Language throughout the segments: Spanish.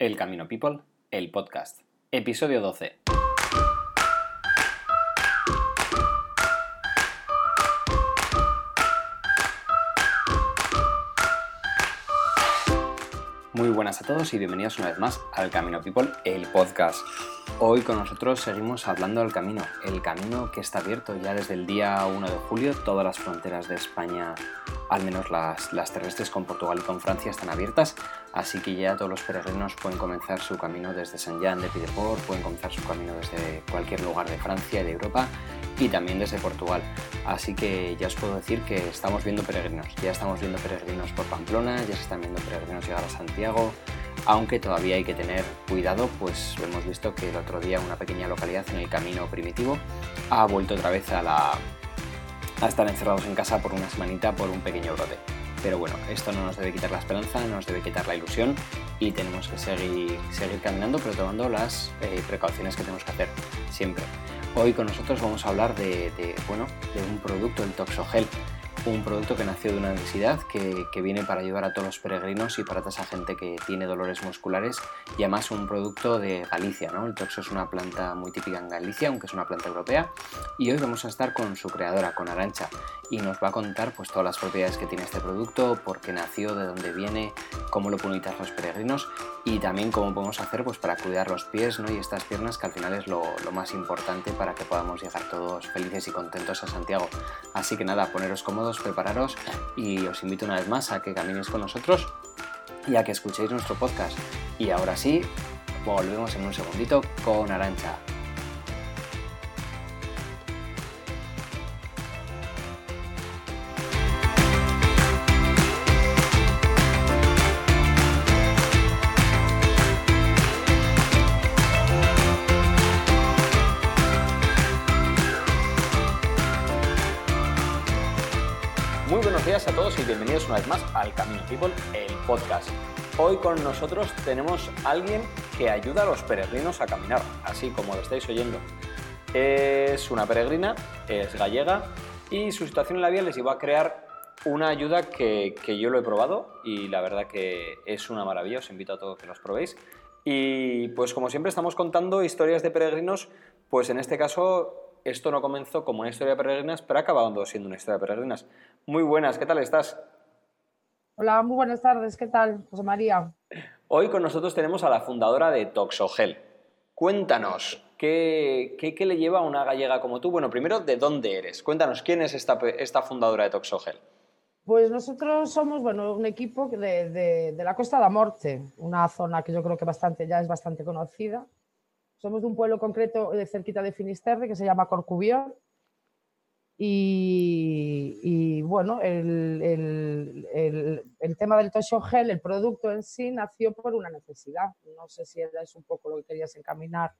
El Camino People, el podcast. Episodio 12. Muy buenas a todos y bienvenidos una vez más al Camino People, el podcast. Hoy con nosotros seguimos hablando del camino, el camino que está abierto ya desde el día 1 de julio, todas las fronteras de España al menos las, terrestres con Portugal y con Francia están abiertas, así que ya todos los peregrinos pueden comenzar su camino desde Saint Jean de Piedport, pueden comenzar su camino desde cualquier lugar de Francia y de Europa y también desde Portugal. Así que ya os puedo decir que estamos viendo peregrinos, ya estamos viendo peregrinos por Pamplona, ya se están viendo peregrinos llegar a Santiago, aunque todavía hay que tener cuidado, pues hemos visto que el otro día una pequeña localidad en el camino primitivo ha vuelto otra vez a la a estar encerrados en casa por una semanita por un pequeño brote. Pero bueno, esto no nos debe quitar la esperanza, no nos debe quitar la ilusión y tenemos que seguir, seguir caminando, pero tomando las eh, precauciones que tenemos que hacer siempre. Hoy con nosotros vamos a hablar de, de, bueno, de un producto, el Toxogel un producto que nació de una necesidad que, viene para ayudar a todos los peregrinos y para toda esa gente que tiene dolores musculares y además un producto de Galicia. ¿no? El toxo es una planta muy típica en Galicia, aunque es una planta europea y hoy vamos a estar con su creadora, con Arancha y nos va a contar pues, todas las propiedades que tiene este producto, por qué nació, de dónde viene, cómo lo pueden los peregrinos y también cómo podemos hacer pues, para cuidar los pies ¿no? y estas piernas que al final es lo, lo más importante para que podamos llegar todos felices y contentos a Santiago. Así que nada, poneros cómodos prepararos y os invito una vez más a que caminéis con nosotros y a que escuchéis nuestro podcast. Y ahora sí, volvemos en un segundito con Arancha. A todos y bienvenidos una vez más al Camino People, el podcast. Hoy con nosotros tenemos a alguien que ayuda a los peregrinos a caminar, así como lo estáis oyendo. Es una peregrina, es gallega y su situación en la vía les llevó a crear una ayuda que, que yo lo he probado y la verdad que es una maravilla, os invito a todos que los probéis. Y pues como siempre estamos contando historias de peregrinos, pues en este caso esto no comenzó como una historia de peregrinas, pero ha acabado siendo una historia de peregrinas. Muy buenas, ¿qué tal estás? Hola, muy buenas tardes, ¿qué tal, José María? Hoy con nosotros tenemos a la fundadora de Toxogel. Cuéntanos, ¿qué, qué, le lleva a una gallega como tú? Bueno, primero, ¿de dónde eres? Cuéntanos, ¿quién es esta, esta fundadora de Toxogel? Pues nosotros somos bueno, un equipo de, de, de la Costa da Morte, una zona que yo creo que bastante, ya es bastante conocida somos de un pueblo concreto de cerquita de Finisterre que se llama Corcubión. Y, bueno, el, tema del Tosho Gel, el producto en sí, nació por una necesidad. No sé si era eso un poco lo que querías encaminar.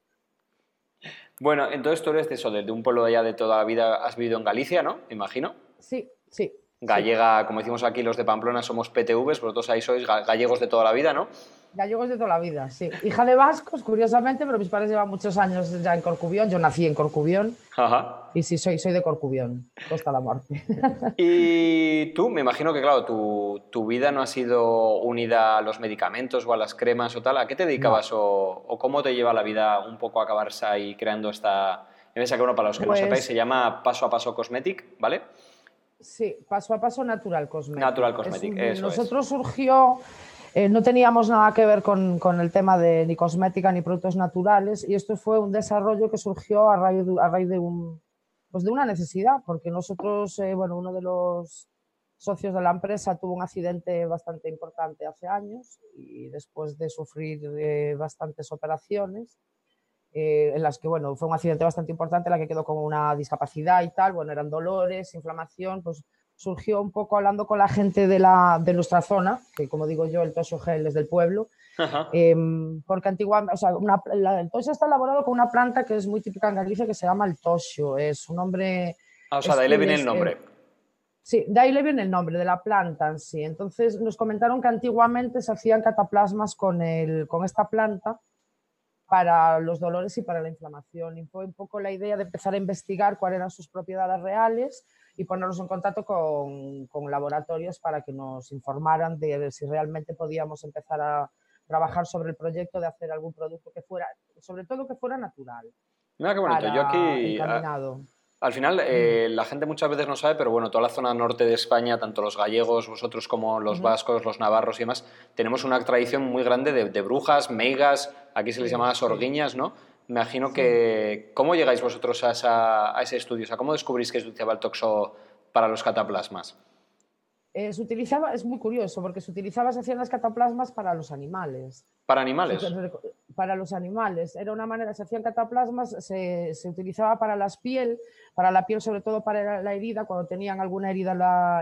Bueno, entonces tú eres de eso, de un pueblo allá de toda la vida, has vivido en Galicia, ¿no? Imagino. Sí, sí. Gallega, como decimos aquí los de Pamplona, somos PTVs, vosotros ahí sois gallegos de toda la vida, ¿no? Gallegos de toda la vida, sí. Hija de vascos, curiosamente, pero mis padres llevan muchos años ya en Corcubión. Yo nací en Corcubión. Ajá. Y sí, soy, soy de Corcubión, Costa la Muerte. Y tú, me imagino que, claro, tu, tu, vida no ha sido unida a los medicamentos o a las cremas o tal. ¿A qué te dedicabas o, o, cómo te lleva la vida un poco a acabarse ahí creando esta... En esa que, bueno, para los que no sepáis, pues se llama Paso a Paso Cosmetic, ¿vale? Sí, Paso a Paso Natural Cosmetic. Natural Cosmetic, eso Nosotros surgió eh, no teníamos nada que ver con, el tema de ni cosmética ni productos naturales y esto fue un desarrollo que surgió a raíz de, a raíz de, un, pues de una necesidad, porque nosotros, eh, bueno, uno de los socios de la empresa tuvo un accidente bastante importante hace años y después de sufrir eh, bastantes operaciones, en las que, bueno, fue un accidente bastante importante, en la que quedó con una discapacidad y tal, bueno, eran dolores, inflamación, pues surgió un poco hablando con la gente de, la, de nuestra zona, que como digo yo, el tosio gel es del pueblo, em, porque antiguamente, o sea, el tosio está elaborado con una planta que es muy típica en Galicia que se llama el tosio, es un nombre... Ah, o sea, de ahí le viene el nombre. sí, de ahí le viene el nombre, de la planta en sí. Entonces nos comentaron que antiguamente se hacían cataplasmas con, el, con esta planta para los dolores y para la inflamación. Y fue un poco la idea de empezar a investigar cuáles eran sus propiedades reales y ponernos en contacto con, con, laboratorios para que nos informaran de si realmente podíamos empezar a trabajar sobre el proyecto de hacer algún producto que fuera, sobre todo que fuera natural. Mira qué bonito. Yo aquí. Al final, eh, la gente muchas veces no sabe, pero bueno, toda la zona norte de España, tanto los gallegos, vosotros como los vascos, los navarros y demás, tenemos una tradición muy grande de, brujas, meigas, aquí se les llamaba sorguiñas, ¿no? Me imagino que. ¿Cómo llegáis vosotros a, ese estudio? O sea, ¿cómo descubrís que se utilizaba el toxo para los cataplasmas? Eh, se utilizaba, es muy curioso, porque se utilizaba, se hacían las cataplasmas para los animales. ¿Para animales? Para los animales. Era una manera, se hacían cataplasmas, se, se utilizaba para las piel, para la piel, sobre todo para la herida, cuando tenían alguna herida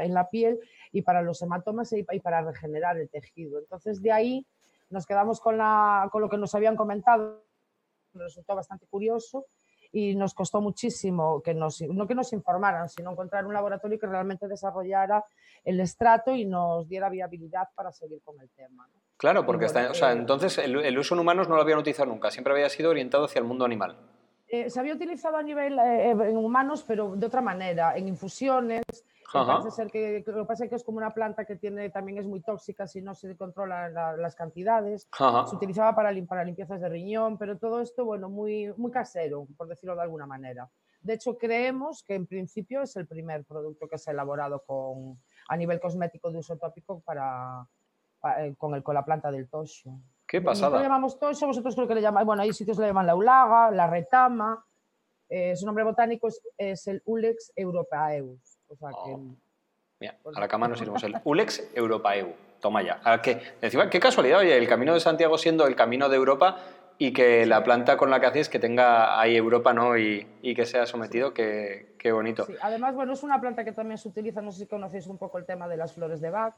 en la, piel, y para los hematomas y, para regenerar el tejido. Entonces, de ahí nos quedamos con, la, con lo que nos habían comentado, nos resultó bastante curioso y nos costó muchísimo que nos, no que nos informaran, sino encontrar un laboratorio que realmente desarrollara el estrato y nos diera viabilidad para seguir con el tema. Claro, porque o sea, entonces el, uso en humanos no lo habían utilizado nunca, siempre había sido orientado hacia el mundo animal. Eh, se había utilizado a nivel eh, en humanos, pero de otra manera, en infusiones. Parece ser que, lo que pasa es que es como una planta que tiene, también es muy tóxica si no se controlan las cantidades. Se utilizaba para, para limpiezas de riñón, pero todo esto, bueno, muy, muy casero, por decirlo de alguna manera. De hecho, creemos que en principio es el primer producto que se ha elaborado con, a nivel cosmético de uso tópico para, eh, con, el, con la planta del tosho. Qué pasada. Nosotros le llamamos tosho, vosotros creo que le llamáis, bueno, hay sitios le llaman la ulaga, la retama, eh, su nombre botánico es, el Ulex europaeus. O sea que, oh. Mira, a la cama nos iremos el Ulex europaeu. Toma ya. ¿Qué? Encima, qué casualidad, oye, el camino de Santiago siendo el camino de Europa y que la planta con la que hacéis que tenga ahí Europa, ¿no? Y, y que sea sometido, qué, qué, bonito. Sí. Además, bueno, es una planta que también se utiliza, no sé si conocéis un poco el tema de las flores de Bach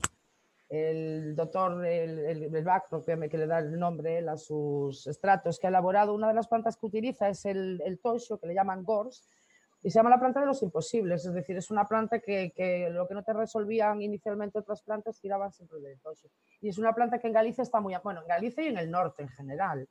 el doctor el, el, Bach, que le da el nombre a sus estratos, que ha elaborado una de las plantas que utiliza es el, el tosho, que le llaman gors, y se llama la planta de los imposibles, es decir, es una planta que, que, lo que no te resolvían inicialmente otras plantas tiraban siempre del tosho. Y es una planta que en Galicia está muy, bueno, en Galicia y en el norte en general.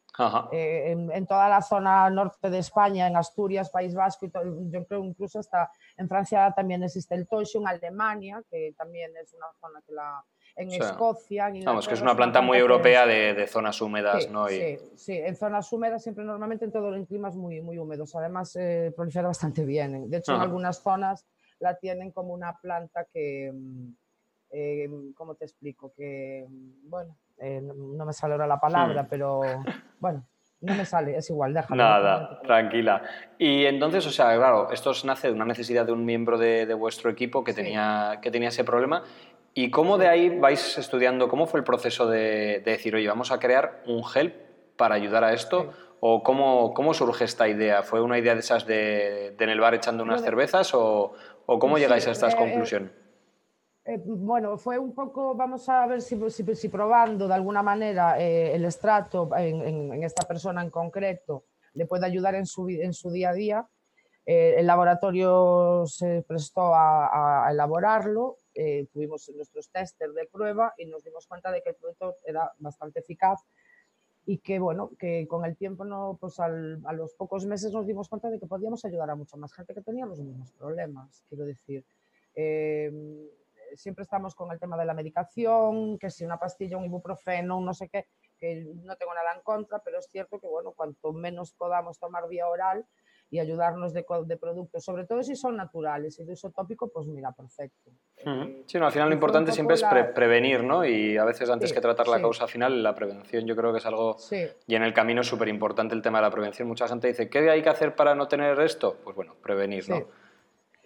Eh, en, en, toda la zona norte de España, en Asturias, País Vasco, y todo, yo creo incluso hasta en Francia también existe el tosho, en Alemania, que también es una zona que la en Escocia. vamos, que es una planta muy europea de, zonas húmedas, ¿no? Sí, sí, en zonas húmedas siempre normalmente en todos los climas muy, muy húmedos. Además, eh, prolifera bastante bien. De hecho, en algunas zonas la tienen como una planta que, mm, eh, ¿cómo te explico? Que, mm, bueno, eh, no, me sale ahora la palabra, hmm. pero bueno. No me sale, es igual, déjalo. Nada, tranquila. Y entonces, o sea, claro, esto nace de una necesidad de un miembro de, vuestro equipo que, tenía, que tenía ese problema ¿Y cómo de ahí vais estudiando? ¿Cómo fue el proceso de, decir, oye, vamos a crear un gel para ayudar a esto? ¿O cómo, cómo, surge esta idea? ¿Fue una idea de esas de, en el bar echando unas cervezas? ¿O, o cómo llegáis a esta eh, conclusión? Eh, bueno, fue un poco, vamos a ver si, si, probando de alguna manera eh, el estrato en, en, esta persona en concreto le puede ayudar en su, en su día a día. el laboratorio se prestó a, a elaborarlo eh, tuvimos nuestros testers de prueba y nos dimos cuenta de que el producto era bastante eficaz y que bueno, que con el tiempo, no, pues a los pocos meses nos dimos cuenta de que podíamos ayudar a mucha más gente que tenía los mismos problemas, quiero decir. Eh, siempre estamos con el tema de la medicación, que si una pastilla, un ibuprofeno, no sé qué, que no tengo nada en contra, pero es cierto que bueno, cuanto menos podamos tomar vía oral, y ayudarnos de, de, productos, sobre todo si son naturales y de uso tópico, pues mira, perfecto. Sí, no, al final lo importante siempre es prevenir, ¿no? Y a veces antes que tratar la causa final, la prevención yo creo que es algo... Y en el camino es súper importante el tema de la prevención. Mucha gente dice, ¿qué hay que hacer para no tener esto? Pues bueno, prevenir, ¿no?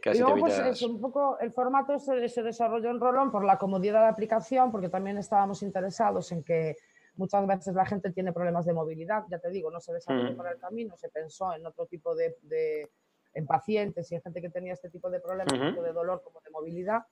Que así y luego, pues, un poco el formato se, se desarrolló en Rolón por la comodidad de la aplicación, porque también estábamos interesados en que Muchas veces la gente tiene problemas de movilidad, ya te digo, no se desarrolló mm. para el camino, se pensó en otro tipo de, de en pacientes y en gente que tenía este tipo de problemas, tanto de dolor como de movilidad.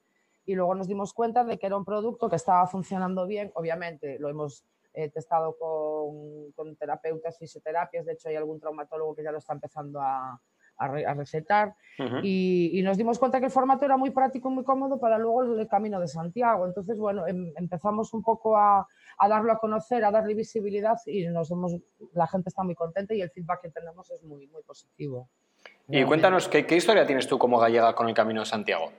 Y luego nos dimos cuenta de que era un producto que estaba funcionando bien. Obviamente lo hemos eh, testado con, con, terapeutas, fisioterapias. De hecho, hay algún traumatólogo que ya lo está empezando a, a, recetar. y, y, nos dimos cuenta que el formato era muy práctico y muy cómodo para luego el, camino de Santiago. Entonces, bueno, em, empezamos un poco a, a, darlo a conocer, a darle visibilidad y nos hemos, la gente está muy contenta y el feedback que tenemos es muy, muy positivo. Y cuéntanos, ¿qué, ¿qué, historia tienes tú como gallega con el Camino de Santiago?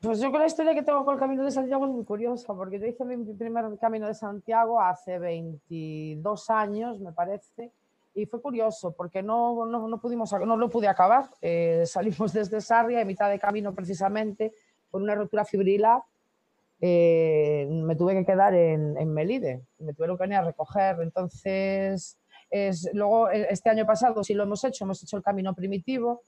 Pues yo con la historia que tengo con el Camino de Santiago es muy curiosa, porque yo hice mi primer Camino de Santiago hace 22 años, me parece, y fue curioso porque no, no, no pudimos, no lo pude acabar. Eh, salimos desde Sarria, en mitad de camino precisamente, por una rotura fibrilar. Eh, me tuve que quedar en, en, Melide, me tuvieron que venir a recoger. Entonces, es, luego eh, este año pasado sí lo hemos hecho, hemos hecho el camino primitivo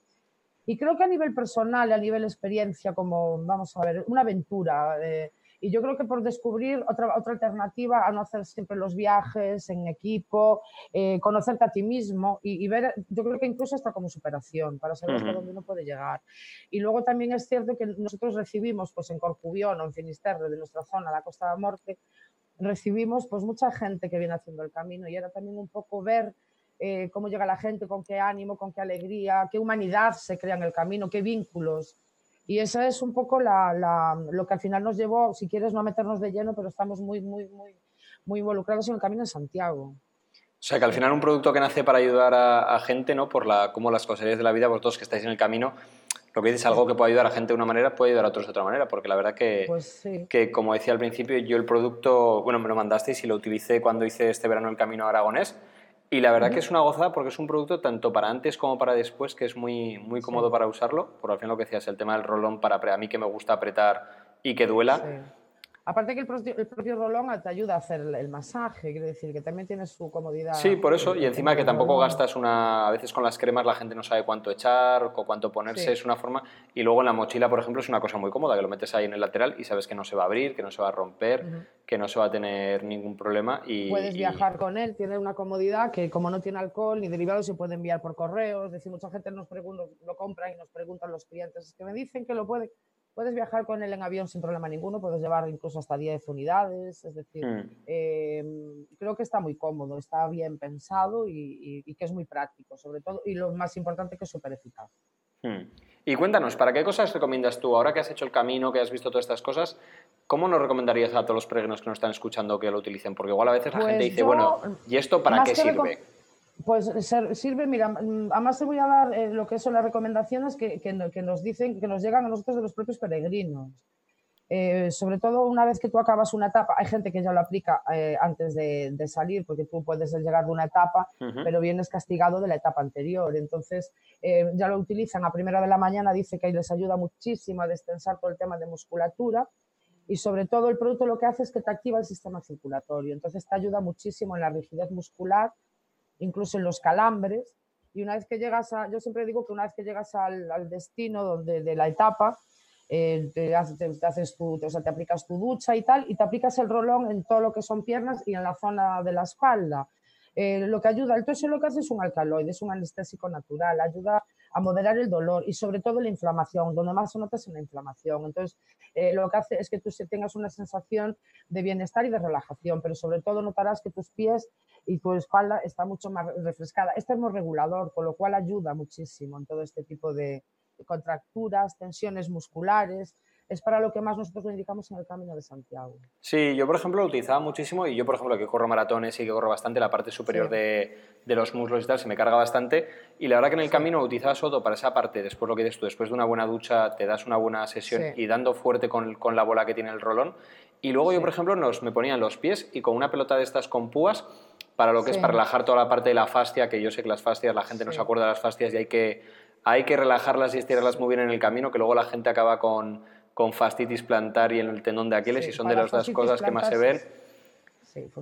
y creo que a nivel personal, a nivel experiencia, como, vamos a ver, una aventura. Eh, y yo creo que por descubrir otra, otra alternativa a no hacer siempre los viajes en equipo, eh, conocerte a ti mismo y, ver, yo creo que incluso hasta como superación, para saber hasta dónde uno puede llegar. Y luego también es cierto que nosotros recibimos, pues en Corcubión o en Finisterre, de nuestra zona, la Costa de Morte, recibimos pues mucha gente que viene haciendo el camino y era también un poco ver eh, cómo llega la gente, con qué ánimo, con qué alegría, qué humanidad se crea en el camino, qué vínculos. Y eso es un poco lo que al final nos llevó, si quieres, no a meternos de lleno, pero estamos muy, muy, muy, muy involucrados en el camino de Santiago. O sea, que al final un producto que nace para ayudar a, gente, ¿no? Por la, como las cosas de la vida, vosotros que estáis en el camino, lo que dices, algo que puede ayudar a gente de una manera, puede ayudar a otros de otra manera, porque la verdad que, pues que como decía al principio, yo el producto, bueno, me lo mandasteis y lo utilicé cuando hice este verano el Camino Aragonés, y la verdad que es una gozada porque es un producto tanto para antes como para después que es muy, muy cómodo para usarlo. Por al fin lo que decías, el tema del rolón para a mí que me gusta apretar y que duela. Aparte que el propio, el propio, rolón te ayuda a hacer el masaje, quiere decir que también tiene su comodidad. Sí, por eso, y encima que tampoco gastas una... A veces con las cremas la gente no sabe cuánto echar o cuánto ponerse, es una forma... Y luego en la mochila, por ejemplo, es una cosa muy cómoda, que lo metes ahí en el lateral y sabes que no se va a abrir, que no se va a romper, que no se va a tener ningún problema y... Puedes viajar con él, tiene una comodidad que como no tiene alcohol ni derivados se puede enviar por correo, es decir, mucha gente nos pregunta, lo compra y nos preguntan los clientes, es que me dicen que lo puede Puedes viajar con él en avión sin problema ninguno, puedes llevar incluso hasta 10 unidades, es decir, mm. em, creo que está muy cómodo, está bien pensado y, que es muy práctico, sobre todo, y lo más importante que es súper eficaz. Mm. Y cuéntanos, ¿para qué cosas recomiendas tú? Ahora que has hecho el camino, que has visto todas estas cosas, ¿cómo nos recomendarías a todos los peregrinos que nos están escuchando que lo utilicen? Porque igual a veces la gente pues dice, bueno, ¿y esto para qué sirve? Pues sirve, mira, mm, además te voy a dar eh, lo que son las recomendaciones que, que, nos dicen, que nos llegan a nosotros de los propios peregrinos. Eh, sobre todo una vez que tú acabas una etapa, hay gente que ya lo aplica eh, antes de, salir, porque tú puedes llegar de una etapa, pero vienes castigado de la etapa anterior. Entonces, ya lo utilizan a primera de la mañana, dice que ahí les ayuda muchísimo a destensar todo el tema de musculatura. Y sobre todo el producto lo que hace es que te activa el sistema circulatorio. Entonces te ayuda muchísimo en la rigidez muscular incluso en los calambres. Y una vez que llegas a, yo siempre digo que una vez que llegas al, destino donde, de la etapa, eh, te, haces tu, o sea, te aplicas tu ducha y tal, y te aplicas el rolón en todo lo que son piernas y en la zona de la espalda. Eh, lo que ayuda, el toso lo que hace es un alcaloide, es un anestésico natural, ayuda a moderar el dolor y sobre todo la inflamación, donde más se nota es en la inflamación. Entonces, eh, lo que hace es que tú tengas una sensación de bienestar y de relajación, pero sobre todo notarás que tus pies y tu espalda está mucho más refrescada. Es termorregulador, con lo cual ayuda muchísimo en todo este tipo de contracturas, tensiones musculares, es para lo que más nosotros lo indicamos en el Camino de Santiago. Sí, yo por ejemplo lo utilizaba muchísimo y yo por ejemplo que corro maratones y que corro bastante, la parte superior de, de, los muslos y tal se me carga bastante. Y la verdad que en el camino lo utilizaba todo para esa parte, después lo que dices tú, después de una buena ducha te das una buena sesión y dando fuerte con, con, la bola que tiene el rolón. Y luego yo por ejemplo nos, me ponía en los pies y con una pelota de estas con púas para lo que es para relajar toda la parte de la fascia, que yo sé que las fascias, la gente no se acuerda de las fascias y hay que, hay que relajarlas y estirarlas muy bien en el camino, que luego la gente acaba con con fascitis plantar y en el tendón de Aquiles y son de las dos cosas que más se ven.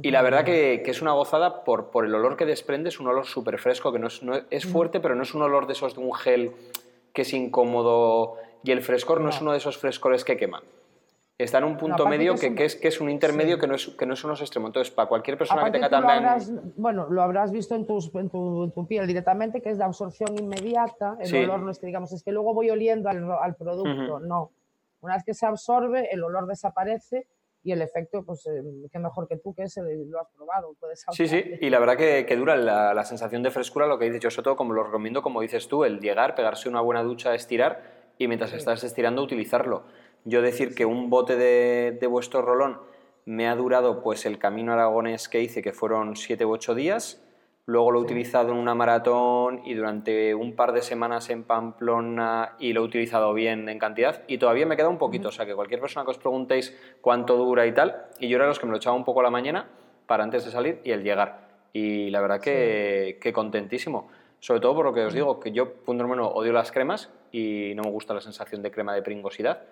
y la verdad que, que, es una gozada por, por el olor que desprende, es un olor súper fresco, que no es, no es fuerte, pero no es un olor de esos de un gel que es incómodo y el frescor no, es uno de esos frescores que quema. Está en un punto medio que, que, es, que es un intermedio que, no es, que no es unos extremos. Entonces, para cualquier persona que tenga también... bueno, lo habrás visto en, tus, en, tu, tu, piel directamente, que es la absorción inmediata. El olor no es que digamos, es que luego voy oliendo al, al producto. No una vez que se absorbe, el olor desaparece y el efecto, pues eh, qué mejor que tú que ese lo has probado. Puedes sí, sí, y la verdad que, que dura la, sensación de frescura, lo que dices yo, sobre todo como lo recomiendo, como dices tú, el llegar, pegarse una buena ducha, estirar y mientras estás estirando utilizarlo. Yo decir que un bote de, de, vuestro rolón me ha durado pues el camino aragonés que hice, que fueron siete u ocho días, luego lo he utilizado en una maratón y durante un par de semanas en Pamplona y lo he utilizado bien en cantidad y todavía me queda un poquito, o sea que cualquier persona que os preguntéis cuánto dura y tal, y yo era los que me lo echaba un poco a la mañana para antes de salir y el llegar. Y la verdad que, que contentísimo. Sobre todo por lo que os digo, que yo, punto número odio las cremas y no me gusta la sensación de crema de pringosidad.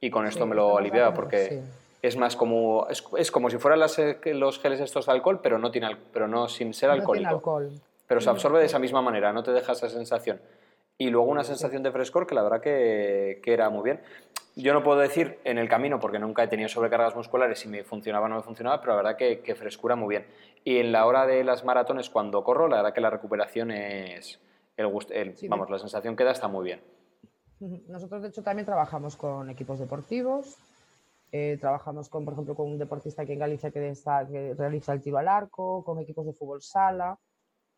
Y con esto me lo aliviaba porque es más como es, es, como si fueran las, eh, los geles estos de alcohol, pero no tiene pero no sin ser alcohólico. alcohol. Pero se absorbe de esa misma manera, no te deja esa sensación. Y luego una sensación de frescor que la verdad que, que, era muy bien. Yo no puedo decir en el camino porque nunca he tenido sobrecargas musculares si me funcionaba o no me funcionaba, pero la verdad que, que, frescura muy bien. Y en la hora de las maratones cuando corro, la verdad que la recuperación es el, el vamos, la sensación que da está muy bien. Nosotros de hecho también trabajamos con equipos deportivos, eh, trabajamos con, por ejemplo, con un deportista aquí en Galicia que, está, que realiza el tiro al arco, con equipos de fútbol sala,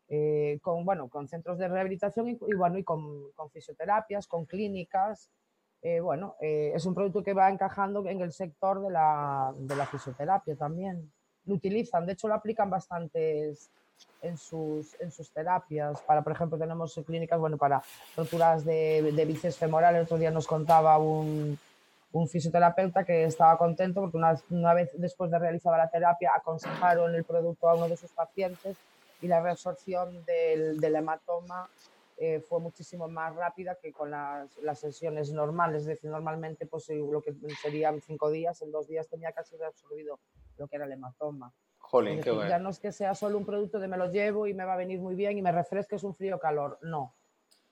eh, con, bueno, con centros de rehabilitación y, y bueno, y con, con, fisioterapias, con clínicas. Eh, bueno, eh, es un producto que va encajando en el sector de la, de la, fisioterapia también. Lo utilizan, de hecho lo aplican bastantes en sus, en sus terapias. Para, por ejemplo, tenemos clínicas bueno, para roturas de, de bíceps femoral. El otro día nos contaba un, un fisioterapeuta que estaba contento porque una, una, vez después de realizar la terapia aconsejaron el producto a uno de sus pacientes y la reabsorción del, del hematoma eh, fue muchísimo más rápida que con las, las, sesiones normales. Es decir, normalmente pues, lo que serían cinco días, en dos días tenía casi reabsorbido lo que era el hematoma. Jolín, decir, qué bueno. Ya no es que sea solo un producto de me lo llevo y me va a venir muy bien y me refresque, es un frío calor. No,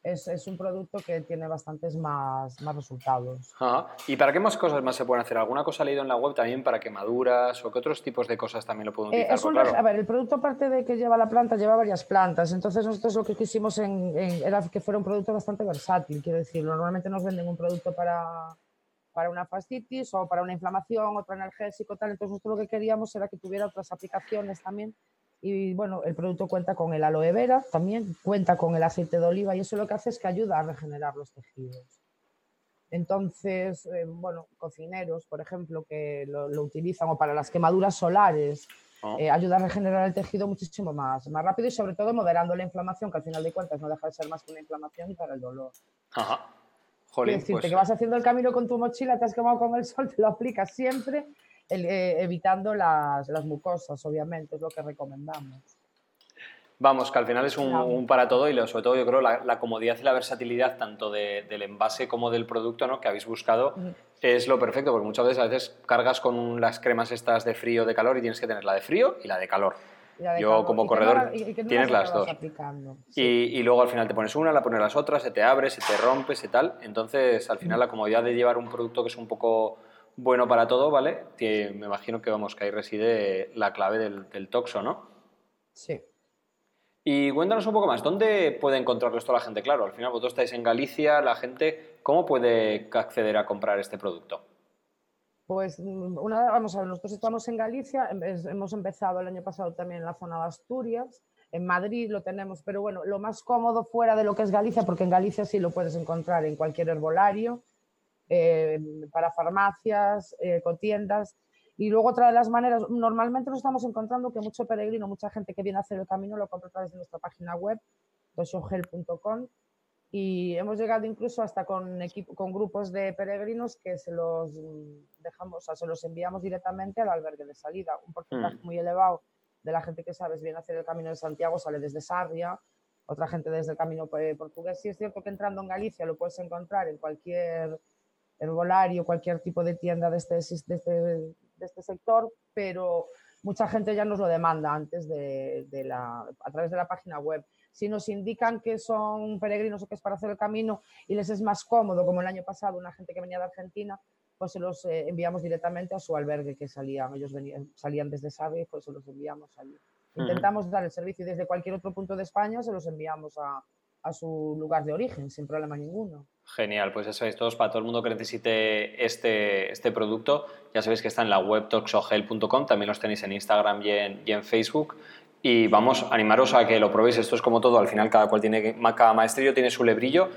es, es, un producto que tiene bastantes más, más resultados. Ajá. ¿Y para qué más cosas más se pueden hacer? ¿Alguna cosa leído en la web también para quemaduras o qué otros tipos de cosas también lo pueden utilizar? Eh, es un, claro. A ver, el producto aparte de que lleva la planta, lleva varias plantas. Entonces nosotros lo que quisimos en, en, era que fuera un producto bastante versátil, quiero decir. Normalmente nos venden un producto para, para una fascitis o para una inflamación, otro analgésico, tal. Entonces nosotros lo que queríamos era que tuviera otras aplicaciones también y bueno, el producto cuenta con el aloe vera, también cuenta con el aceite de oliva y eso lo que hace es que ayuda a regenerar los tejidos. Entonces, eh, bueno, cocineros, por ejemplo, que lo, lo, utilizan o para las quemaduras solares, oh. eh, ayuda a regenerar el tejido muchísimo más, más rápido y sobre todo moderando la inflamación, que al final de cuentas no deja de ser más que una inflamación y para el dolor. Ajá. Jolín, decirte pues... que vas haciendo el camino con tu mochila, te has quemado con el sol, te lo aplicas siempre el, eh, evitando las, las, mucosas, obviamente, es lo que recomendamos. Vamos, que al final es un, un para todo y sobre todo yo creo la, la, comodidad y la versatilidad tanto de, del envase como del producto ¿no? que habéis buscado uh -huh. es lo perfecto, porque muchas veces a veces cargas con las cremas estas de frío de calor y tienes que tener la de frío y la de calor. Yo como y corredor no, y que no tienes las dos. Sí. Y, y, luego al final te pones una, la pones las otras, se te abre, se te rompe, y tal. Entonces al final la comodidad de llevar un producto que es un poco bueno para todo, ¿vale? Que me imagino que vamos, que ahí reside la clave del, del toxo, ¿no? Sí. Y cuéntanos un poco más, ¿dónde puede encontrarlo esto la gente? Claro, al final vosotros estáis en Galicia, la gente, ¿cómo puede acceder a comprar este producto? Pues una, vamos a ver, nosotros estamos en Galicia, hemos empezado el año pasado también en la zona de Asturias, en Madrid lo tenemos, pero bueno, lo más cómodo fuera de lo que es Galicia, porque en Galicia sí lo puedes encontrar en cualquier herbolario, eh, para farmacias, eh, tiendas. Y luego otra de las maneras, normalmente nos estamos encontrando que mucho peregrino, mucha gente que viene a hacer el camino lo compra a través de nuestra página web, doshogel.com, y hemos llegado incluso hasta con, equipo, con grupos de peregrinos que se los dejamos, o sea, se los enviamos directamente al albergue de salida. Un porcentaje mm. muy elevado de la gente que sabes viene a hacer el camino de Santiago sale desde Sarria, otra gente desde el camino eh, portugués. Sí es cierto que entrando en Galicia lo puedes encontrar en cualquier herbolario, cualquier tipo de tienda de este, de este, de este sector, pero mucha gente ya nos lo demanda antes de, de, la, a través de la página web. Si nos indican que son peregrinos o que es para hacer el camino y les es más cómodo, como el año pasado, una gente que venía de Argentina, pues se los eh, enviamos directamente a su albergue que salían. Ellos venían, salían desde Sabe y pues se los enviamos allí. Intentamos dar el servicio y desde cualquier otro punto de España se los enviamos a, a su lugar de origen sin problema ninguno. Genial, pues ya sabéis todos, para todo el mundo que necesite este, este producto, ya sabéis que está en la web toxogel.com, también los tenéis en Instagram y en, Facebook. Y vamos, animaros a que lo probéis, esto es como todo, al final cada cual tiene, cada maestrillo tiene su lebrillo,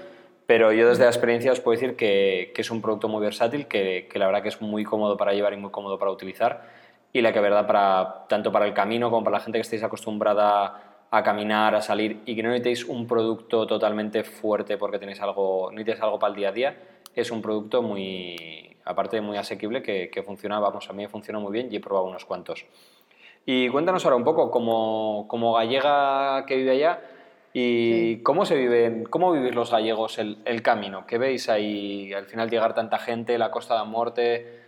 pero yo desde la experiencia os puedo decir que, que es un producto muy versátil, que, que, la verdad que es muy cómodo para llevar y muy cómodo para utilizar, y la que verdad, para, tanto para el camino como para la gente que estéis acostumbrada a caminar, a salir y que no necesitéis un producto totalmente fuerte porque tenéis algo, necesitáis algo para el día a día, es un producto muy, aparte de muy asequible, que, que funciona, vamos, a mí funciona muy bien y he probado unos cuantos. Y cuéntanos ahora un poco, como, como gallega que vive allá, ¿Y cómo se viven, cómo vivís los gallegos el, el, camino? ¿Qué veis ahí al final llegar tanta gente, la Costa de Muerte?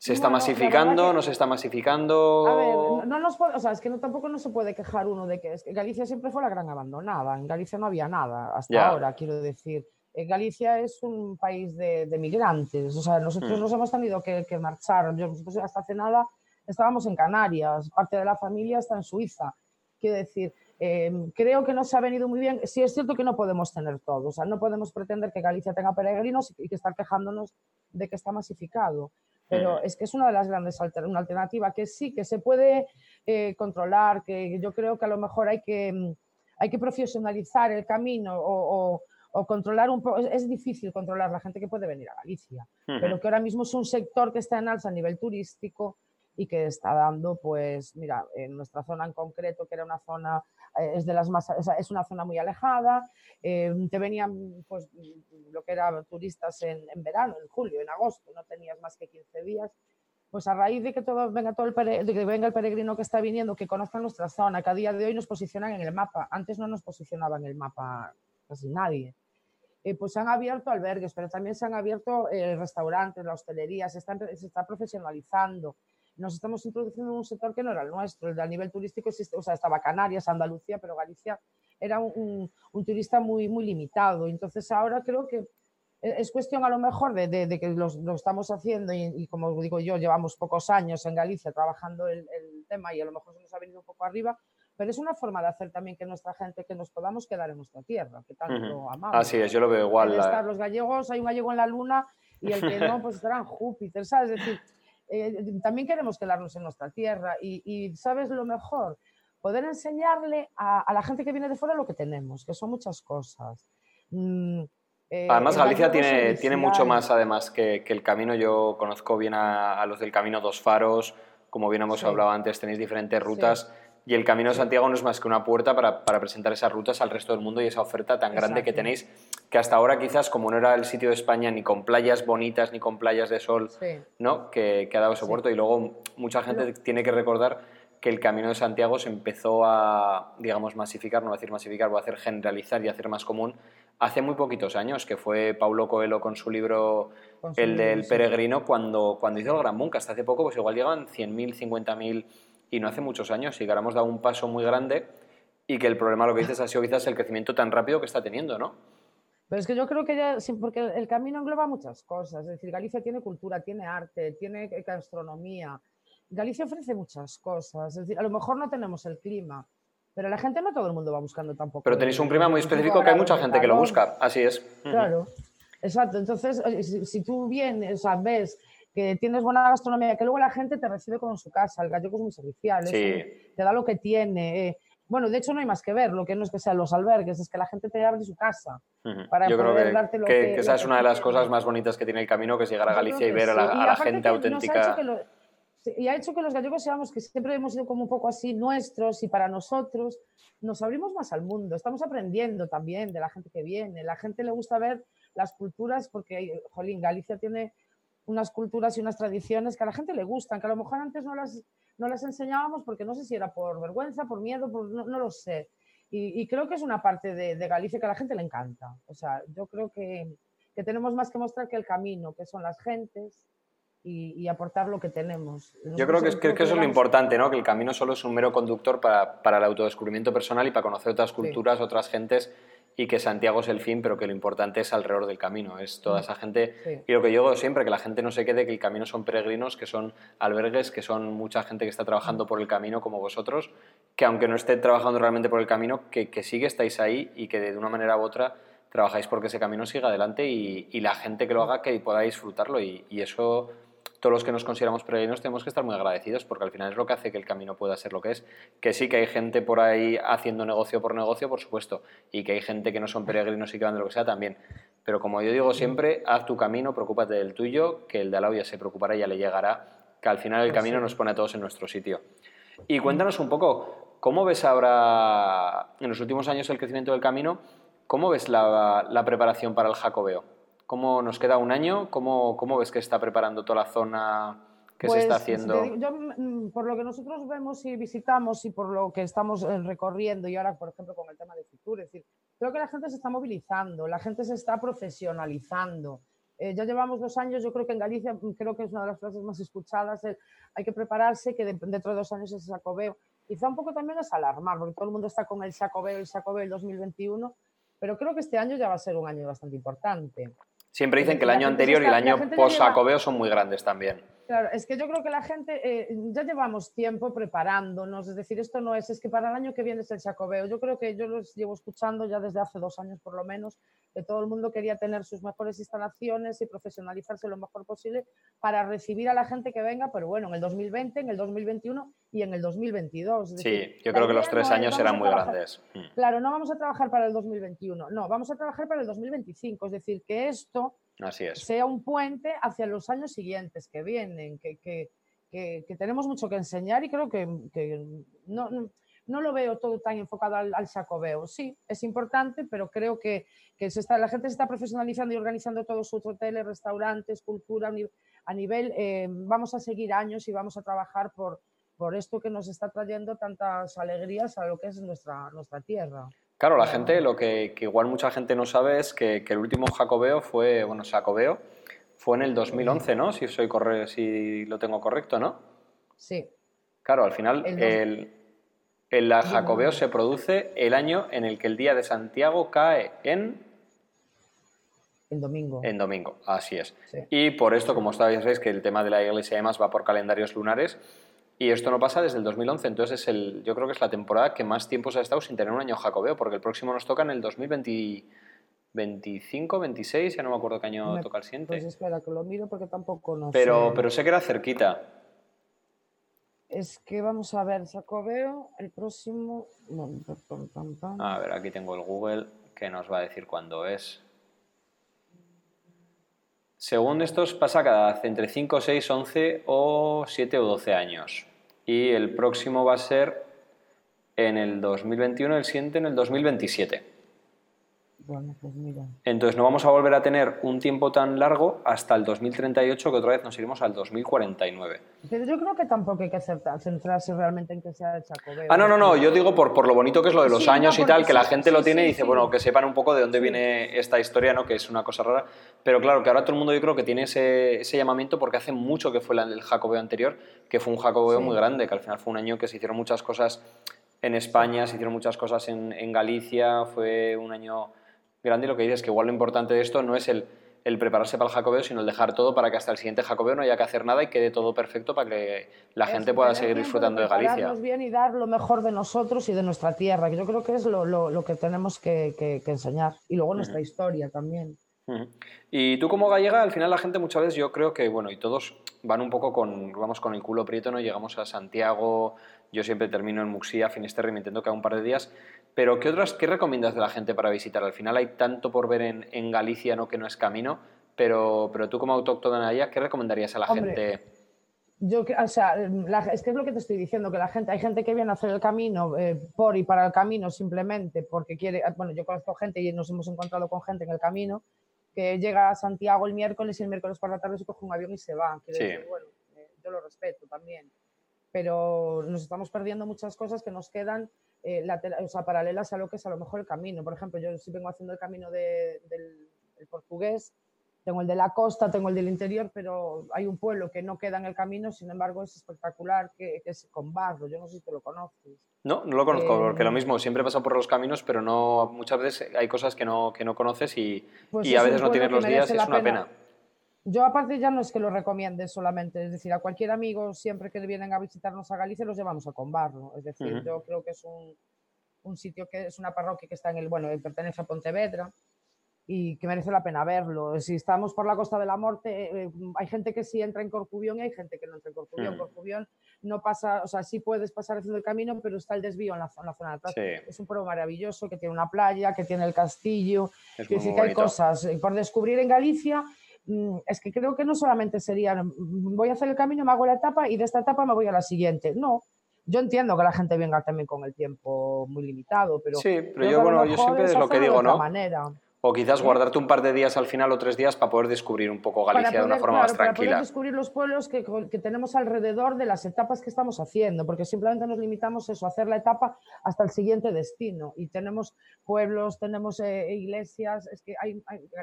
¿Se está masificando? ¿No se está masificando? A ver, no nos o sea, es que no, tampoco no se puede quejar uno de que, es que Galicia siempre fue la gran abandonada. En Galicia no había nada hasta ahora, quiero decir. Eh, Galicia es un país de, de migrantes. O sea, nosotros mm. nos hemos tenido que, que marchar. Yo, nosotros hasta hace nada estábamos en Canarias. Parte de la familia está en Suiza. Quiero decir, Em, creo que no se ha venido muy bien. Sí es cierto que no podemos tener todo, o sea, no podemos pretender que Galicia tenga peregrinos y que estar quejándonos de que está masificado. Pero es que es una de las grandes alternativas, una alternativa que sí, que se puede eh, controlar, que yo creo que a lo mejor hay que, mm, hay que profesionalizar el camino o, o, controlar un poco. Es, difícil controlar la gente que puede venir a Galicia, pero que ahora mismo es un sector que está en alza a nivel turístico y que está dando, pues, mira, en nuestra zona en concreto, que era una zona eh, es, de las más, es una zona muy alejada, eh, te venían pues, lo que eran turistas en, en, verano, en julio, en agosto, no tenías más que 15 días. Pues a raíz de que, todo, venga, todo el de que venga el peregrino que está viniendo, que conozca nuestra zona, que a día de hoy nos posicionan en el mapa, antes no nos posicionaba en el mapa casi nadie. Eh, pues se han abierto albergues, pero también se han abierto restaurantes, la hostelería, se está, se está profesionalizando nos estamos introduciendo en un sector que no era el nuestro. El de a nivel turístico existe, o sea, estaba Canarias, Andalucía, pero Galicia era un, un, turista muy, muy limitado. Entonces ahora creo que es cuestión a lo mejor de, de, que lo, lo, estamos haciendo y, como digo yo, llevamos pocos años en Galicia trabajando el, el, tema y a lo mejor se nos ha venido un poco arriba, pero es una forma de hacer también que nuestra gente, que nos podamos quedar en nuestra tierra, que tanto uh -huh. amamos. Así es, yo lo veo igual. La... Los gallegos, hay un gallego en la luna y el que no, pues estará en Júpiter, ¿sabes? Es decir, eh, también queremos quedarnos en nuestra tierra y, y, ¿sabes lo mejor? Poder enseñarle a, a, la gente que viene de fuera lo que tenemos, que son muchas cosas. Mm, eh, además, Galicia tiene, tiene mucho más, además, que, que, el camino. Yo conozco bien a, a, los del camino Dos Faros, como bien hemos sí. hablado antes, tenéis diferentes rutas. Sí. Y el Camino de Santiago no es más que una puerta para, para, presentar esas rutas al resto del mundo y esa oferta tan Exacto. grande que tenéis, que hasta ahora quizás, como no era el sitio de España ni con playas bonitas ni con playas de sol, sí. ¿no? que, que, ha dado soporte. Sí. Y luego mucha gente tiene que recordar que el Camino de Santiago se empezó a, digamos, masificar, no voy a decir masificar, voy a hacer generalizar y hacer más común hace muy poquitos años, que fue Paulo Coelho con su libro con su El libro, del Peregrino, cuando, cuando hizo el Gran Monk. Hasta hace poco, pues igual llegaban 100.000, 50.000 y no hace muchos años y que ahora hemos dado un paso muy grande y que el problema, lo que dices, ha sido quizás el crecimiento tan rápido que está teniendo, ¿no? Pero es que yo creo que ya, porque el camino engloba muchas cosas, es decir, Galicia tiene cultura, tiene arte, tiene gastronomía, Galicia ofrece muchas cosas, es decir, a lo mejor no tenemos el clima, pero la gente no todo el mundo va buscando tampoco. Pero tenéis un clima muy específico que hay mucha gente que lo busca, así es. Claro, exacto, entonces si, si tú vienes, o sea, ves que tienes buena gastronomía, que luego la gente te recibe como en su casa, el gallego es muy servicial, sí. es, te da lo que tiene. Eh. Bueno, de hecho no hay más que ver, lo que no es que sean los albergues, es que la gente te abre su casa uh -huh. para Yo poder creo que, darte lo que, que, que esa es una de las cosas más bonitas que tiene el camino, que es llegar a Galicia y ver sí. a la, a la gente auténtica. Y ha hecho que los gallegos seamos que siempre hemos sido como un poco así nuestros y para nosotros nos abrimos más al mundo, estamos aprendiendo también de la gente que viene, la gente le gusta ver las culturas porque, jolín, Galicia tiene unas culturas y unas tradiciones que a la gente le gustan, que a lo mejor antes no las, no las enseñábamos porque no sé si era por vergüenza, por miedo, por, no, no lo sé. Y, y, creo que es una parte de, de, Galicia que a la gente le encanta. O sea, yo creo que, que tenemos más que mostrar que el camino, que son las gentes, y, y, aportar lo que tenemos. Yo creo que, es, que, que eso es lo importante, ¿no? que el camino solo es un mero conductor para, para el autodescubrimiento personal y para conocer otras culturas, sí. otras gentes y que Santiago es el fin, pero que lo importante es alrededor del camino, es toda esa gente. Sí. Y lo que yo digo siempre, que la gente no se quede que el camino son peregrinos, que son albergues, que son mucha gente que está trabajando por el camino como vosotros, que aunque no esté trabajando realmente por el camino, que, que sí que estáis ahí y que de una manera u otra trabajáis porque ese camino siga adelante y, y la gente que lo haga que pueda disfrutarlo y, y eso todos los que nos consideramos peregrinos tenemos que estar muy agradecidos porque al final es lo que hace que el camino pueda ser lo que es. Que sí que hay gente por ahí haciendo negocio por negocio, por supuesto, y que hay gente que no son peregrinos y que van de lo que sea también. Pero como yo digo siempre, haz tu camino, preocúpate del tuyo, que el de al lado ya se preocupará y ya le llegará, que al final el camino nos pone a todos en nuestro sitio. Y cuéntanos un poco, ¿cómo ves ahora en los últimos años el crecimiento del camino, ¿cómo ves la, la preparación para el Jacobeo? ¿Cómo nos queda un año? ¿Cómo, cómo ves que está preparando toda la zona que se está Pues, haciendo? digo, yo, mm, por lo que nosotros vemos y visitamos y por lo que estamos eh, recorriendo y ahora, por ejemplo, con el tema de Fitur, es decir, creo que la gente se está movilizando, la gente se está profesionalizando. Eh, ya llevamos dos años, yo creo que en Galicia, mm, creo que es una de las frases más escuchadas, el, hay que prepararse, que de- dentro de dos años es el sacobeo. Quizá un poco también es alarmar, porque todo el mundo está con el sacobeo, el sacobeo el 2021, pero creo que este año ya va a ser un año bastante importante. Siempre dicen que el año anterior y el año gente ya post lleva- Jacobeo son muy grandes también. Claro, es que yo creo que la gente eh, ya llevamos tiempo preparándonos, es decir, esto no es, es que para el año que viene es el Chacobeo. Yo creo que yo los llevo escuchando ya desde hace dos años por lo menos, que todo el mundo quería tener sus mejores instalaciones y profesionalizarse lo mejor posible para recibir a la gente que venga, pero bueno, en el 2020, en el 2021 y en el 2022. Es Sí, yo creo que los tres no es años serán muy trabajar- grandes. Mm. Claro, no vamos a trabajar para el 2021, no, vamos a trabajar para el 2025, es decir, que esto Así es. sea un puente hacia los años siguientes que vienen, que, que- que- que tenemos mucho que enseñar y creo que, no, no- no lo veo todo tan enfocado al, al sacobeo. Sí, es importante, pero creo que, que se está, la gente se está profesionalizando y organizando todos sus hoteles, restaurantes, cultura a nivel. eh, vamos a seguir años y vamos a trabajar por, por esto que nos está trayendo tantas alegrías a lo que es nuestra, nuestra tierra. Claro, la gente, lo que, que igual mucha gente no sabe es que, que el último Jacobeo fue, bueno, Jacobeo fue en el 2011, ¿no? Si, soy corre si lo tengo correcto, ¿no? Sí, Claro, al final El el, el Jacobeo se produce el año en el que el día de Santiago cae en, el domingo. en domingo. Así es. Sí. Y por esto, como sabéis, que el tema de la iglesia además va por calendarios lunares. Y esto no pasa desde el 2011, entonces es el, yo creo que es la temporada que más tiempo se ha estado sin tener un año jacobeo, porque el próximo nos toca en el 2025, 26, ya no me acuerdo qué año Me- toca el siguiente. Pues espera, que lo miro porque tampoco no pero, sé. pero sé que era cerquita. Es que vamos a ver, Jacobeo, el próximo... A ver, aquí tengo el Google que nos va a decir cuándo es. Según estos, pasa cada entre 5, 6, 11 o 7 o 12 años. Y el próximo va a ser en el 2021, el siguiente en el 2027. Bueno, pues mira. Entonces no vamos a volver a tener un tiempo tan largo hasta el 2038, que otra vez nos iremos al 2049. Pero yo creo que tampoco hay que centrarse realmente en que sea el Jacobeo. Ah, no, no, no, yo digo por, por lo bonito que es lo de los Sí, no, años y tal, que la gente sí, lo tiene sí, y dice, bueno, que sepan un poco de dónde viene esta historia, ¿no? Que es una cosa rara. Pero claro, que ahora todo el mundo yo creo que tiene ese, ese llamamiento porque hace mucho que fue el Jacobeo anterior, que fue un Jacobeo muy grande, que al final fue un año que se hicieron muchas cosas en España, se hicieron muchas cosas en, en Galicia, fue un año grande lo que dices es que igual lo importante de esto no es el, el prepararse para el Jacobeo, sino el dejar todo para que hasta el siguiente Jacobeo no haya que hacer nada y quede todo perfecto para que la Es gente pueda seguir disfrutando de Galicia. prepararnos bien y dar lo mejor de nosotros y de nuestra tierra, que yo creo que es lo, lo- lo que tenemos que, que- que enseñar. Y luego nuestra historia también. Y tú como gallega, al final la gente muchas veces yo creo que, bueno, y todos van un poco con, vamos con el culo prieto, ¿no? Llegamos a Santiago, yo siempre termino en Muxía, Finisterre, y me intento quedar un par de días, pero ¿qué otras, qué recomiendas de la gente para visitar? Al final hay tanto por ver en, en Galicia, ¿no? Que no es camino, pero, pero tú como autóctona de allá, ¿qué recomendarías a la Hombre, gente? Yo, o sea, la- es que es lo que te estoy diciendo, que la gente, hay gente que viene a hacer el camino eh, por y para el camino simplemente porque quiere, ah, bueno, yo conozco gente y nos hemos encontrado con gente en el camino que llega a Santiago el miércoles y el miércoles por la tarde se coge un avión y se va. Sí. decir, bueno, eh, yo lo respeto también, pero nos estamos perdiendo muchas cosas que nos quedan eh, o sea, paralelas a lo que es a lo mejor el camino. Por ejemplo, yo sí vengo haciendo el camino de- del, del portugués, tengo el de la costa, tengo el del interior, pero hay un pueblo que no queda en el camino, sin embargo es espectacular, que, que es con barro, yo no sé si tú lo conoces. No, no lo conozco, Eh, porque lo mismo, siempre pasa por los caminos, pero no, muchas veces hay cosas que no, que no conoces y, Pues y a veces no tienes los días y es una pena. Yo aparte ya no es que lo recomiende solamente, es decir, a cualquier amigo siempre que vienen a visitarnos a Galicia los llevamos a Conbarro, es decir, yo creo que es un, un sitio que es una parroquia que está en el, bueno, eh, pertenece a Pontevedra y que merece la pena verlo. Si estamos por la Costa de la Morte, eh, hay gente que sí entra en Corcubión y hay gente que no entra en Corcubión. Mm. Corcubión no pasa, o sea, sí puedes pasar haciendo el camino, pero está el desvío en la, zo- en la zona de atrás. Sí. Es un pueblo maravilloso que tiene una playa, que tiene el castillo, Es Quiero muy, muy que hay cosas eh, por descubrir en Galicia. Mm, Es que creo que no solamente sería, mm, voy a hacer el camino, me hago la etapa y de esta etapa me voy a la siguiente. No, yo entiendo que la gente venga también con el tiempo muy limitado, pero... Sí, pero yo, bueno, yo siempre es lo que digo, ¿no? Manera. O quizás guardarte un par de días al final o tres días para poder descubrir un poco Galicia de una forma más tranquila. Para poder descubrir los pueblos que, que, tenemos alrededor de las etapas que estamos haciendo, porque simplemente nos limitamos eso, a hacer la etapa hasta el siguiente destino. Y tenemos pueblos, tenemos eh, iglesias, es que hay,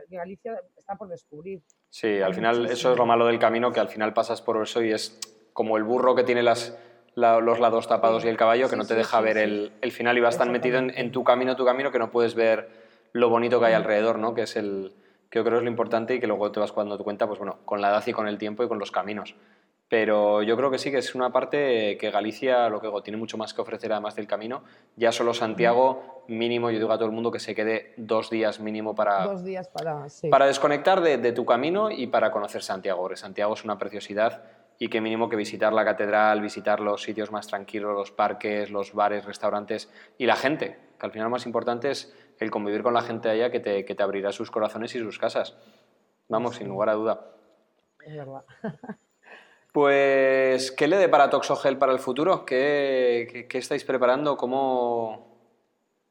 Galicia está por descubrir. Sí, al final eso es lo malo del camino, que al final pasas por eso y es como el burro que tiene las, los lados tapados y el caballo que no te deja ver el, el, final y vas tan metido en, en tu camino, tu camino, que no puedes ver lo bonito que hay alrededor, ¿no? Que es el que yo creo es lo importante y que luego te vas cuando tu cuenta, pues bueno, con la edad y con el tiempo y con los caminos. Pero yo creo que sí que es una parte que Galicia, lo que digo, tiene mucho más que ofrecer además del camino. Ya solo Santiago, mínimo, yo digo a todo el mundo que se quede dos días mínimo para, dos días para, para desconectar de, de, tu camino y para conocer Santiago. Porque Santiago es una preciosidad y que mínimo que visitar la catedral, visitar los sitios más tranquilos, los parques, los bares, restaurantes y la gente, que al final lo más importante es el convivir con la gente allá que te, que te abrirá sus corazones y sus casas. Vamos, sin lugar a duda. Es verdad. Pues, ¿qué le depara Toxogel para el futuro? ¿Qué, qué, estáis preparando? ¿Cómo...?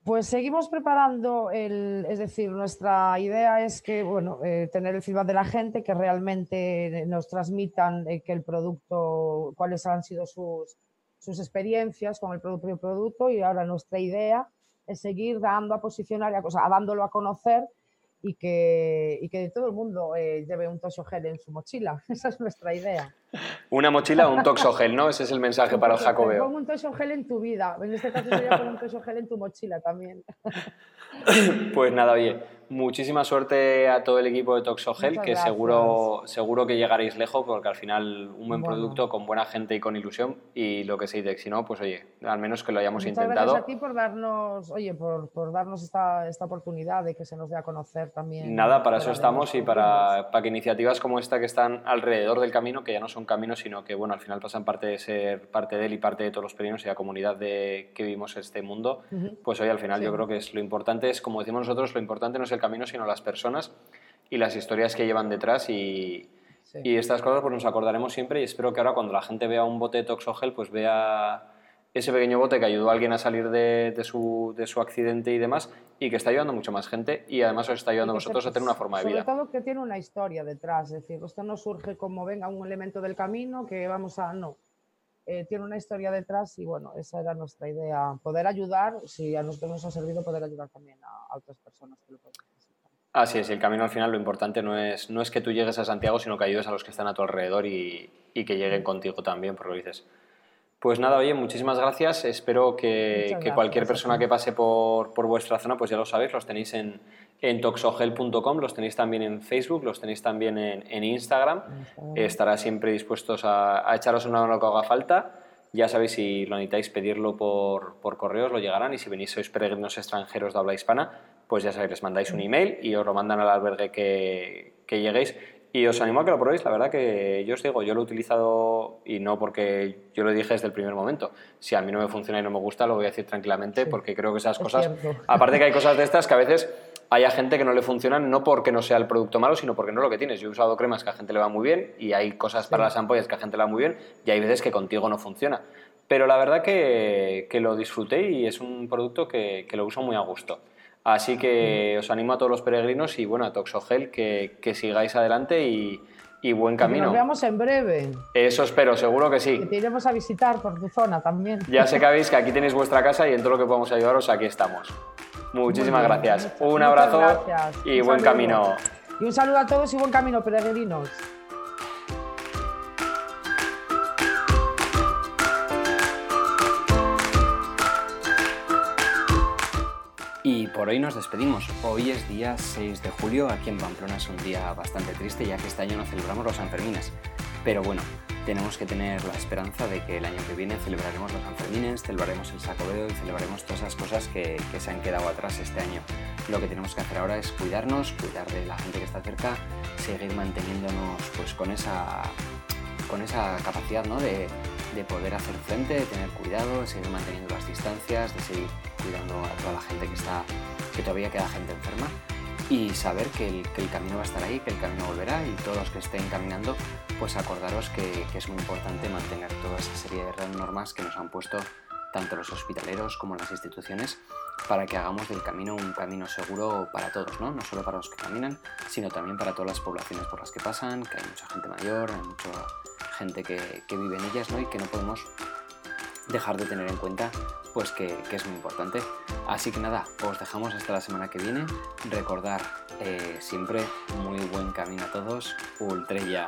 Pues seguimos preparando, el, es decir, nuestra idea es que, bueno, eh, tener el feedback de la gente, que realmente nos transmitan eh, que el producto, cuáles han sido sus, sus experiencias con el propio producto y ahora nuestra idea es seguir dando a posicionar, o dándolo a conocer y que, y que todo el mundo eh, lleve un toxogel en su mochila. Esa es nuestra idea. Una mochila o un toxogel, ¿no? Ese es el mensaje para el jacobeo. Pon un toxogel en tu vida. En este caso sería poner un toxogel en tu mochila también. Pues nada, oye, muchísima suerte a todo el equipo de Toxogel, que seguro, seguro que llegaréis lejos, porque al final un buen producto con buena gente y con ilusión, y lo que se si no, pues oye, al menos que lo hayamos Muchas intentado. Gracias a ti por darnos, oye, por, por darnos esta, esta, oportunidad de que se nos dé a conocer también. Nada, para eso estamos y para, para que iniciativas como esta que están alrededor del camino, que ya no son caminos, sino que bueno, al final pasan parte de ser parte de él y parte de todos los peregrinos y la comunidad de que vivimos este mundo, pues hoy al final yo creo que es lo importante, es como decimos nosotros, lo importante no es el camino, sino las personas y las historias que llevan detrás y, y estas cosas pues nos acordaremos siempre y espero que ahora cuando la gente vea un bote de Toxogel pues vea ese pequeño bote que ayudó a alguien a salir de, de, su, de, su, accidente y demás, y que está ayudando mucho más gente y además os está ayudando a vosotros a tener una forma de vida. Sobre todo que tiene una historia detrás, es decir, esto no surge como venga un elemento del camino que vamos a. No. Eh, tiene una historia detrás y bueno, esa era nuestra idea, poder ayudar, si a nosotros nos ha servido, poder ayudar también a, a otras personas que lo pueden necesitar. Así es, el camino al final lo importante no es, no es que tú llegues a Santiago, sino que ayudes a los que están a tu alrededor y, y que lleguen contigo también, por lo dices. Pues nada, oye, muchísimas gracias. Espero que, cualquier persona que pase por, vuestra zona, pues ya lo sabéis, los tenéis en, en toxogel.com, los tenéis también en Facebook, los tenéis también en, Instagram. Estará siempre dispuestos a, echaros una mano que haga falta. Ya sabéis, si lo necesitáis pedirlo por, por correos, lo llegarán. Y si venís, sois peregrinos extranjeros de habla hispana, pues ya sabéis, les mandáis un email y os lo mandan al albergue que, que lleguéis. Y os animo a que lo probéis. La verdad que yo os digo, yo lo he utilizado y no porque yo lo dije desde el primer momento. Si a mí no me funciona y no me gusta, lo voy a decir tranquilamente porque creo que esas cosas... Aparte que hay cosas de estas que a veces haya gente que no le funcionan no porque no sea el producto malo, sino porque no es lo que tienes. Yo he usado cremas que a gente le va muy bien y hay cosas para las ampollas que a gente le va muy bien y hay veces que contigo no funciona. Pero la verdad que, que lo disfruté y es un producto que, que lo uso muy a gusto. Así que os animo a todos los peregrinos y bueno, a Toxogel que, que sigáis adelante y, y buen camino. Nos vemos en breve. Eso espero, seguro que sí. Que te iremos a visitar por tu zona también. Ya sé que habéis que aquí tenéis vuestra casa y en todo lo que podamos ayudaros aquí estamos. Muchísimas gracias. un abrazo y buen camino. Y un saludo a todos y buen camino, peregrinos. Y por hoy nos despedimos. Hoy es día 6 de julio, aquí en Pamplona es un día bastante triste ya que este año no celebramos los Sanfermines. Pero bueno, tenemos que tener la esperanza de que el año que viene celebraremos los Sanfermines, celebraremos el Sacobeo y celebraremos todas esas cosas que, se han quedado atrás este año. Lo que tenemos que hacer ahora es cuidarnos, cuidar de la gente que está cerca, seguir manteniéndonos pues con esa, con esa capacidad ¿no? de poder hacer frente, de tener cuidado, de seguir manteniendo las distancias, de seguir cuidando a toda la gente que está, que todavía queda gente enferma. y saber que el, camino va a estar ahí, que el camino volverá y todos los que estén caminando, pues acordaros que, es muy importante mantener toda esa serie de normas que nos han puesto tanto los hospitaleros como las instituciones para que hagamos del camino un camino seguro para todos, ¿no? no solo para los que caminan, sino también para todas las poblaciones por las que pasan, que hay mucha gente mayor, hay mucha gente que, vive en ellas ¿no? y que no podemos dejar de tener en cuenta pues que, es muy importante. Así que nada, os dejamos hasta la semana que viene. Recordar eh, siempre muy buen camino a todos. Ultrella.